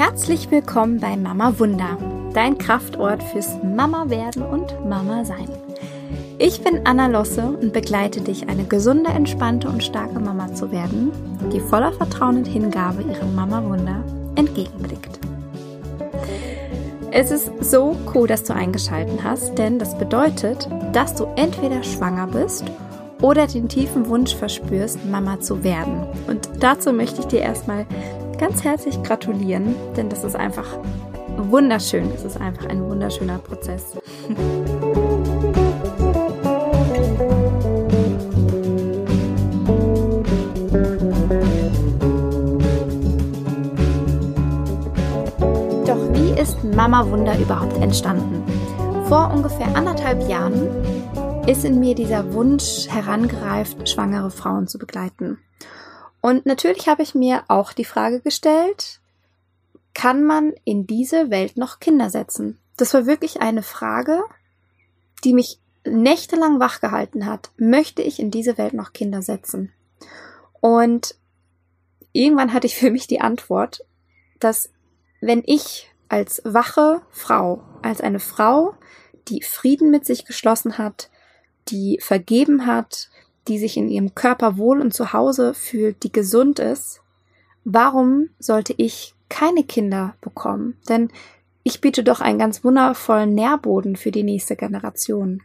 Herzlich willkommen bei Mama Wunder, dein Kraftort fürs Mama werden und Mama sein. Ich bin Anna Losse und begleite dich, eine gesunde, entspannte und starke Mama zu werden, die voller Vertrauen und Hingabe ihrem Mama Wunder entgegenblickt. Es ist so cool, dass du eingeschaltet hast, denn das bedeutet, dass du entweder schwanger bist oder den tiefen Wunsch verspürst, Mama zu werden. Und dazu möchte ich dir erstmal ganz herzlich gratulieren, denn das ist einfach wunderschön. Es ist einfach ein wunderschöner Prozess. Doch wie ist Mama Wunder überhaupt entstanden? Vor ungefähr anderthalb Jahren ist in mir dieser Wunsch herangereift, schwangere Frauen zu begleiten. Und natürlich habe ich mir auch die Frage gestellt, kann man in diese Welt noch Kinder setzen? Das war wirklich eine Frage, die mich nächtelang wachgehalten hat. Möchte ich in diese Welt noch Kinder setzen? Und irgendwann hatte ich für mich die Antwort, dass wenn ich als wache Frau, als eine Frau, die Frieden mit sich geschlossen hat, die vergeben hat, die sich in ihrem Körper wohl und zu Hause fühlt, die gesund ist, warum sollte ich keine Kinder bekommen? Denn ich biete doch einen ganz wundervollen Nährboden für die nächste Generation.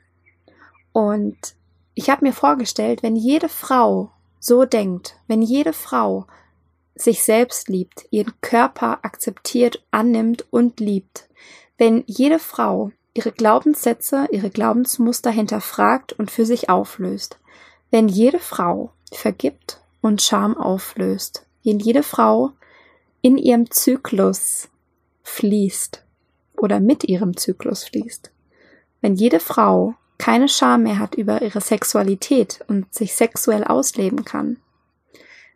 Und ich habe mir vorgestellt, wenn jede Frau so denkt, wenn jede Frau sich selbst liebt, ihren Körper akzeptiert, annimmt und liebt, wenn jede Frau ihre Glaubenssätze, ihre Glaubensmuster hinterfragt und für sich auflöst, wenn jede Frau vergibt und Scham auflöst, wenn jede Frau in ihrem Zyklus fließt oder mit ihrem Zyklus fließt, wenn jede Frau keine Scham mehr hat über ihre Sexualität und sich sexuell ausleben kann,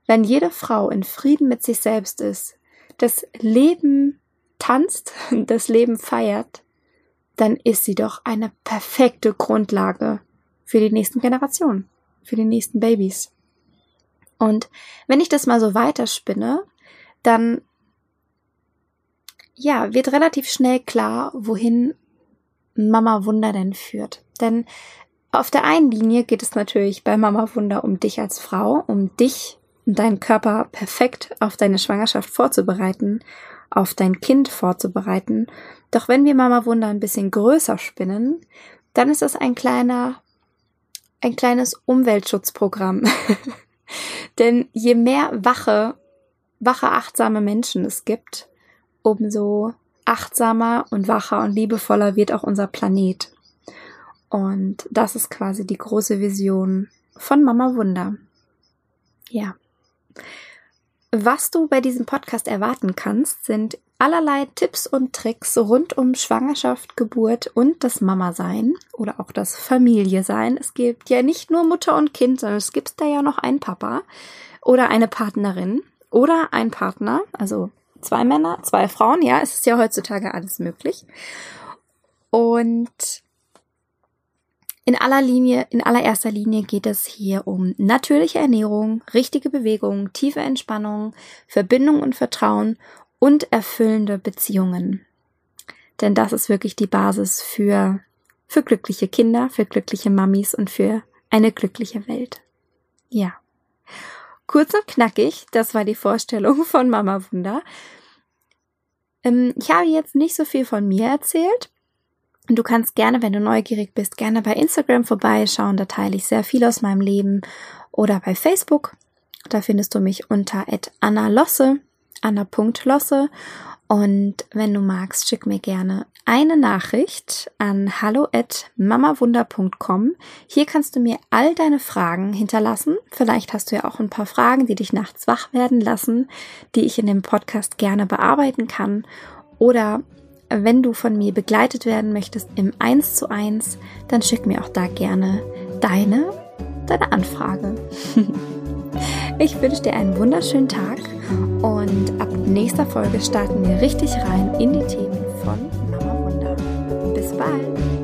wenn jede Frau in Frieden mit sich selbst ist, das Leben tanzt, das Leben feiert, dann ist sie doch eine perfekte Grundlage für die nächsten Generationen für die nächsten Babys. Und wenn ich das mal so weiterspinne, dann ja, wird relativ schnell klar, wohin Mama Wunder denn führt. Denn auf der einen Linie geht es natürlich bei Mama Wunder um dich als Frau, um dich und deinen Körper perfekt auf deine Schwangerschaft vorzubereiten, auf dein Kind vorzubereiten. Doch wenn wir Mama Wunder ein bisschen größer spinnen, dann ist das ein kleiner ein kleines Umweltschutzprogramm. Denn je mehr wache, wache, achtsame Menschen es gibt, umso achtsamer und wacher und liebevoller wird auch unser Planet. Und das ist quasi die große Vision von Mama Wunder. Ja. Was du bei diesem Podcast erwarten kannst, sind allerlei Tipps und Tricks rund um Schwangerschaft, Geburt und das Mama-Sein oder auch das Familie-Sein. Es gibt ja nicht nur Mutter und Kind, sondern es gibt da ja noch einen Papa oder eine Partnerin oder ein Partner, also zwei Männer, zwei Frauen. Ja, es ist ja heutzutage alles möglich. Und in aller Linie, in allererster Linie geht es hier um natürliche Ernährung, richtige Bewegung, tiefe Entspannung, Verbindung und Vertrauen und erfüllende Beziehungen. Denn das ist wirklich die Basis für, für glückliche Kinder, für glückliche Mamis und für eine glückliche Welt. Ja. Kurz und knackig, das war die Vorstellung von Mama Wunder. Ähm, ich habe jetzt nicht so viel von mir erzählt. Du kannst gerne, wenn du neugierig bist, gerne bei Instagram vorbeischauen. Da teile ich sehr viel aus meinem Leben. Oder bei Facebook. Da findest du mich unter Anna Losse anna.losse. Und wenn du magst, schick mir gerne eine Nachricht an hallo@mamawunder.com. Hier kannst du mir all deine Fragen hinterlassen. Vielleicht hast du ja auch ein paar Fragen, die dich nachts wach werden lassen, die ich in dem Podcast gerne bearbeiten kann. Oder wenn du von mir begleitet werden möchtest im 1 zu 1, dann schick mir auch da gerne deine, deine Anfrage. Ich wünsche dir einen wunderschönen Tag und ab nächster Folge starten wir richtig rein in die Themen von Mama Wunder. Bis bald!